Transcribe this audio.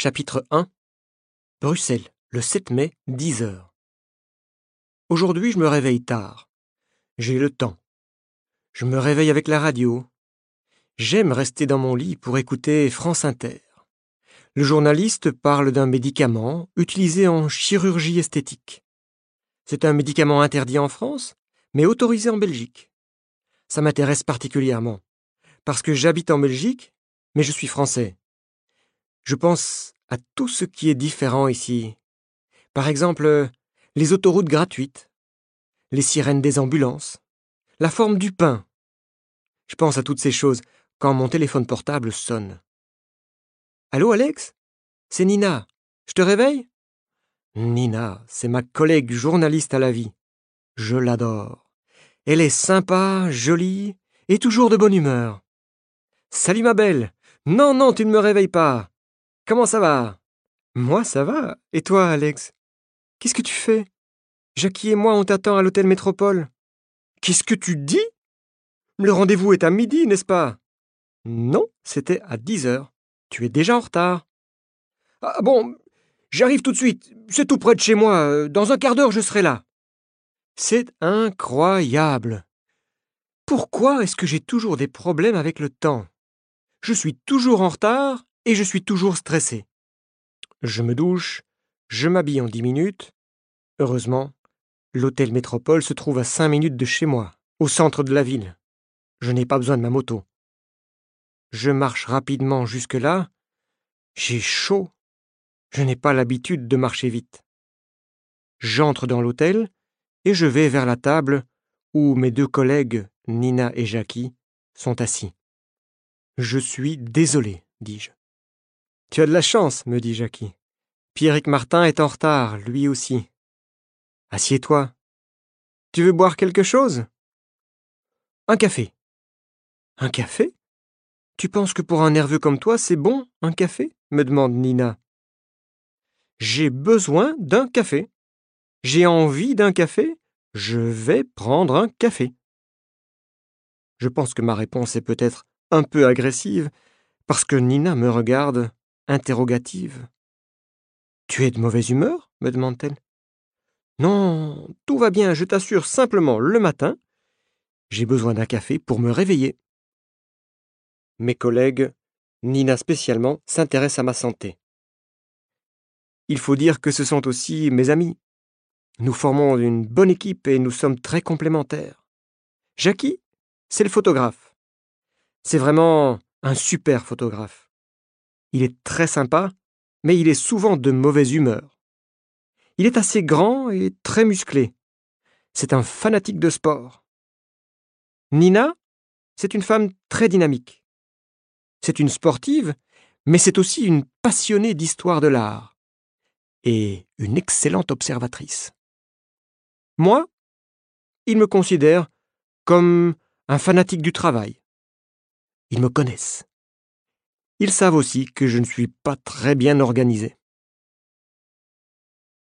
Chapitre 1 Bruxelles, le 7 mai, 10 heures. Aujourd'hui, je me réveille tard. J'ai le temps. Je me réveille avec la radio. J'aime rester dans mon lit pour écouter France Inter. Le journaliste parle d'un médicament utilisé en chirurgie esthétique. C'est un médicament interdit en France, mais autorisé en Belgique. Ça m'intéresse particulièrement, parce que j'habite en Belgique, mais je suis français. Je pense à tout ce qui est différent ici. Par exemple, les autoroutes gratuites, les sirènes des ambulances, la forme du pain. Je pense à toutes ces choses quand mon téléphone portable sonne. Allô, Alex? C'est Nina. Je te réveille? Nina, c'est ma collègue journaliste à la vie. Je l'adore. Elle est sympa, jolie et toujours de bonne humeur. Salut ma belle. Non, non, tu ne me réveilles pas. Comment ça va? Moi, ça va. Et toi, Alex? Qu'est-ce que tu fais? Jackie et moi, on t'attend à l'hôtel Métropole. Qu'est-ce que tu dis? Le rendez-vous est à midi, n'est-ce pas? Non, c'était à dix heures. Tu es déjà en retard. Ah bon, j'arrive tout de suite. C'est tout près de chez moi. Dans un quart d'heure, je serai là. C'est incroyable. Pourquoi est-ce que j'ai toujours des problèmes avec le temps? Je suis toujours en retard et je suis toujours stressé. Je me douche, je m'habille en dix minutes. Heureusement, l'hôtel Métropole se trouve à cinq minutes de chez moi, au centre de la ville. Je n'ai pas besoin de ma moto. Je marche rapidement jusque-là. J'ai chaud. Je n'ai pas l'habitude de marcher vite. J'entre dans l'hôtel et je vais vers la table où mes deux collègues, Nina et Jackie, sont assis. Je suis désolé, dis-je. Tu as de la chance, me dit Jackie. Pierrick Martin est en retard, lui aussi. Assieds-toi. Tu veux boire quelque chose? Un café. Un café? Tu penses que pour un nerveux comme toi, c'est bon, un café? me demande Nina. J'ai besoin d'un café. J'ai envie d'un café. Je vais prendre un café. Je pense que ma réponse est peut-être un peu agressive, parce que Nina me regarde interrogative. Tu es de mauvaise humeur? me demande-t-elle. Non, tout va bien, je t'assure simplement le matin. J'ai besoin d'un café pour me réveiller. Mes collègues, Nina spécialement, s'intéressent à ma santé. Il faut dire que ce sont aussi mes amis. Nous formons une bonne équipe et nous sommes très complémentaires. Jackie, c'est le photographe. C'est vraiment un super photographe. Il est très sympa, mais il est souvent de mauvaise humeur. Il est assez grand et très musclé. C'est un fanatique de sport. Nina, c'est une femme très dynamique. C'est une sportive, mais c'est aussi une passionnée d'histoire de l'art et une excellente observatrice. Moi, ils me considèrent comme un fanatique du travail. Ils me connaissent. Ils savent aussi que je ne suis pas très bien organisé.